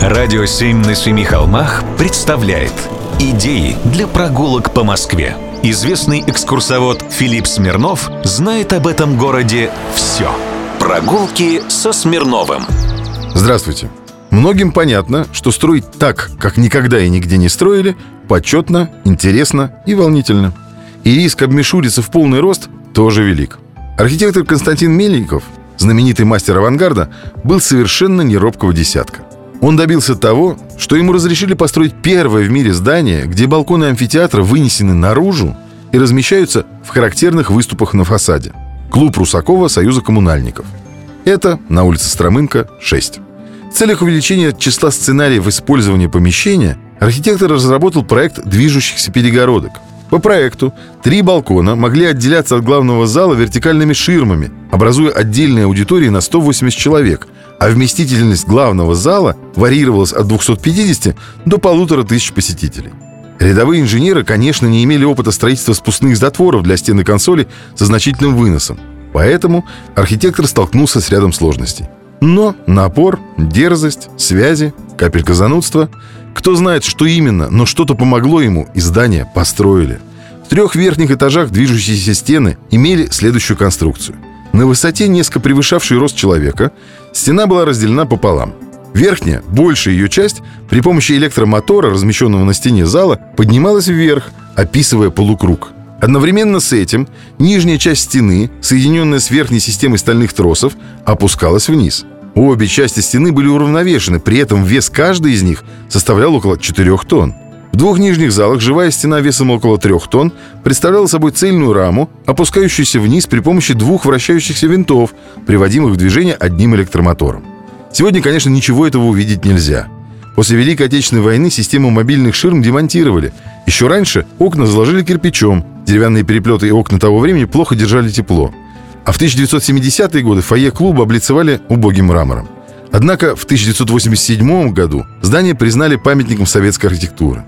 Радио «Семь на семи холмах» представляет Идеи для прогулок по Москве. Известный экскурсовод Филипп Смирнов знает об этом городе все. Прогулки со Смирновым. Здравствуйте. Многим понятно, что строить так, как никогда и нигде не строили, почетно, интересно и волнительно. И риск обмешуриться в полный рост тоже велик. Архитектор Константин Мельников, знаменитый мастер авангарда, был совершенно неробкого десятка. Он добился того, что ему разрешили построить первое в мире здание, где балконы амфитеатра вынесены наружу и размещаются в характерных выступах на фасаде. Клуб Русакова Союза коммунальников. Это на улице Стромынка, 6. В целях увеличения числа сценариев использования помещения архитектор разработал проект движущихся перегородок. По проекту три балкона могли отделяться от главного зала вертикальными ширмами, образуя отдельные аудитории на 180 человек – а вместительность главного зала варьировалась от 250 до полутора тысяч посетителей. Рядовые инженеры, конечно, не имели опыта строительства спускных затворов для стены консоли со значительным выносом. Поэтому архитектор столкнулся с рядом сложностей. Но напор, дерзость, связи, капелька занудства. Кто знает, что именно, но что-то помогло ему, и здание построили. В трех верхних этажах движущиеся стены имели следующую конструкцию – на высоте, несколько превышавшей рост человека, стена была разделена пополам. Верхняя, большая ее часть, при помощи электромотора, размещенного на стене зала, поднималась вверх, описывая полукруг. Одновременно с этим нижняя часть стены, соединенная с верхней системой стальных тросов, опускалась вниз. Обе части стены были уравновешены, при этом вес каждой из них составлял около 4 тонн. В двух нижних залах живая стена весом около трех тонн представляла собой цельную раму, опускающуюся вниз при помощи двух вращающихся винтов, приводимых в движение одним электромотором. Сегодня, конечно, ничего этого увидеть нельзя. После Великой Отечественной войны систему мобильных ширм демонтировали. Еще раньше окна заложили кирпичом. Деревянные переплеты и окна того времени плохо держали тепло. А в 1970-е годы фойе клуба облицевали убогим мрамором. Однако в 1987 году здание признали памятником советской архитектуры.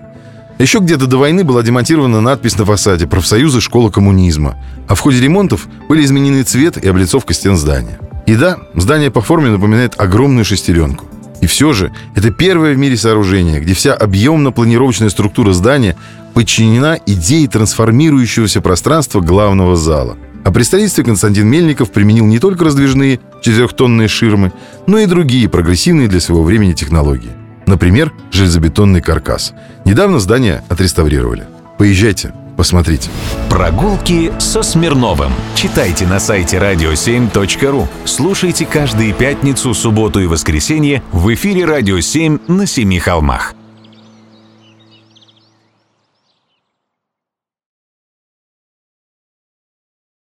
Еще где-то до войны была демонтирована надпись на фасаде «Профсоюзы школа коммунизма», а в ходе ремонтов были изменены цвет и облицовка стен здания. И да, здание по форме напоминает огромную шестеренку. И все же, это первое в мире сооружение, где вся объемно-планировочная структура здания подчинена идее трансформирующегося пространства главного зала. А при строительстве Константин Мельников применил не только раздвижные четырехтонные ширмы, но и другие прогрессивные для своего времени технологии. Например, железобетонный каркас. Недавно здание отреставрировали. Поезжайте, посмотрите. Прогулки со Смирновым. Читайте на сайте radio7.ru. Слушайте каждые пятницу, субботу и воскресенье в эфире «Радио 7» на Семи холмах.